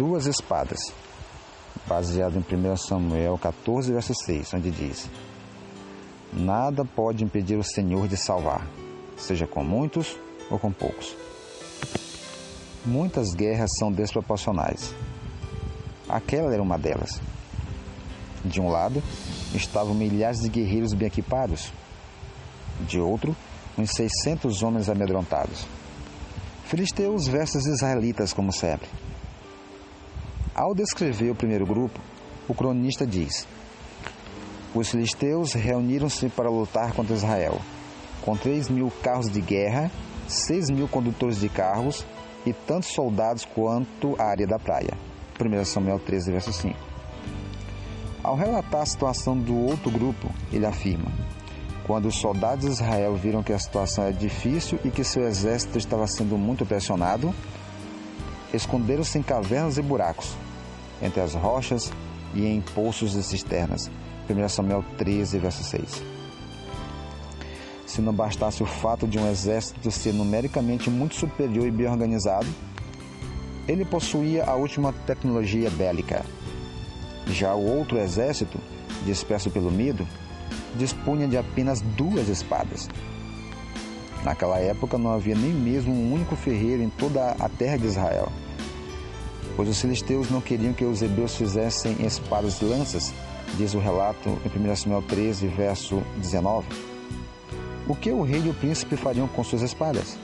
duas espadas, baseado em 1 Samuel 14, verso 6, onde diz: Nada pode impedir o Senhor de salvar, seja com muitos ou com poucos. Muitas guerras são desproporcionais. Aquela era uma delas. De um lado, estavam milhares de guerreiros bem equipados. De outro, uns 600 homens amedrontados. Filisteus versus israelitas, como sempre. Ao descrever o primeiro grupo, o cronista diz: Os filisteus reuniram-se para lutar contra Israel, com 3 mil carros de guerra, 6 mil condutores de carros e tantos soldados quanto a área da praia. 1 Samuel 13, verso 5. Ao relatar a situação do outro grupo, ele afirma: Quando os soldados de Israel viram que a situação era difícil e que seu exército estava sendo muito pressionado, esconderam-se em cavernas e buracos, entre as rochas e em poços e cisternas. 1 Samuel 13, verso 6. Se não bastasse o fato de um exército ser numericamente muito superior e bem organizado, ele possuía a última tecnologia bélica. Já o outro exército, disperso pelo medo, dispunha de apenas duas espadas. Naquela época não havia nem mesmo um único ferreiro em toda a terra de Israel pois os filisteus não queriam que os hebreus fizessem espadas e lanças, diz o relato em 1 Samuel 13, verso 19. O que o rei e o príncipe fariam com suas espadas?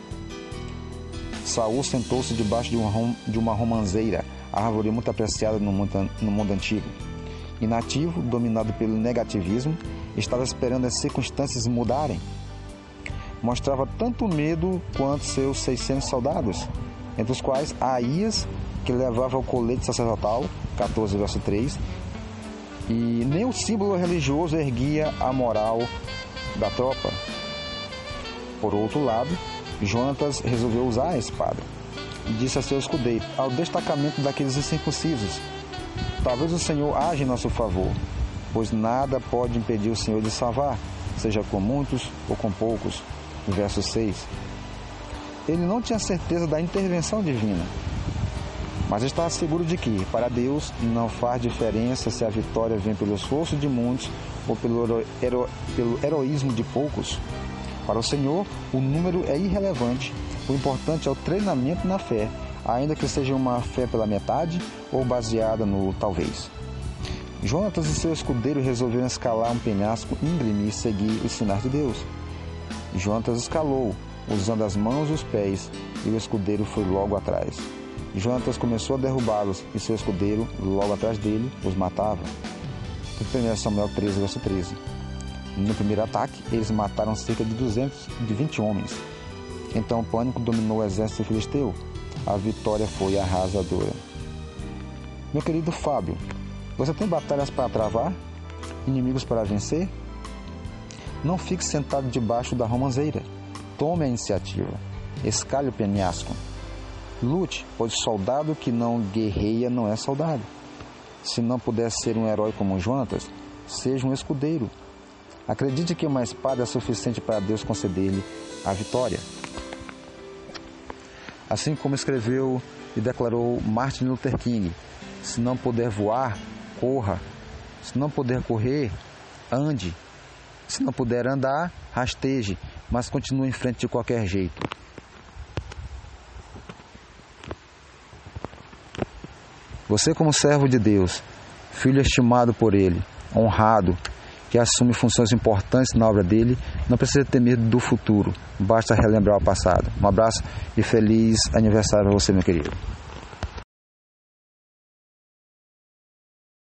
Saul sentou-se debaixo de uma, romanceira, árvore muito apreciada no mundo, no mundo antigo. Inativo, dominado pelo negativismo, estava esperando as circunstâncias mudarem. Mostrava tanto medo quanto seus 600 soldados, entre os quais Aías que levava o colete sacerdotal, 14 verso 3, e nem o símbolo religioso erguia a moral da tropa. Por outro lado, Jonatas resolveu usar a espada e disse a seu escudeiro, ao destacamento daqueles incircuncisos: Talvez o Senhor age em nosso favor, pois nada pode impedir o Senhor de salvar, seja com muitos ou com poucos. Verso 6. Ele não tinha certeza da intervenção divina, mas está seguro de que, para Deus, não faz diferença se a vitória vem pelo esforço de muitos ou pelo, hero, pelo heroísmo de poucos. Para o Senhor, o número é irrelevante. O importante é o treinamento na fé, ainda que seja uma fé pela metade ou baseada no talvez. Jonatas e seu escudeiro resolveram escalar um penhasco íngreme e seguir os sinais de Deus. Jonatas escalou, usando as mãos e os pés, e o escudeiro foi logo atrás. Jonatas começou a derrubá-los e seu escudeiro, logo atrás dele, os matava. 1 Samuel 13, verso 13. No primeiro ataque, eles mataram cerca de 220 homens. Então o pânico dominou o exército filisteu. A vitória foi arrasadora. Meu querido Fábio, você tem batalhas para travar? Inimigos para vencer? Não fique sentado debaixo da romanceira. Tome a iniciativa. Escalhe o penhasco. Lute, pois soldado que não guerreia não é soldado. Se não puder ser um herói como Jonatas, seja um escudeiro. Acredite que uma espada é suficiente para Deus conceder-lhe a vitória. Assim como escreveu e declarou Martin Luther King: se não puder voar, corra. Se não puder correr, ande. Se não puder andar, rasteje, mas continue em frente de qualquer jeito. Você, como servo de Deus, filho estimado por Ele, honrado, que assume funções importantes na obra dele, não precisa ter medo do futuro, basta relembrar o passado. Um abraço e feliz aniversário a você, meu querido.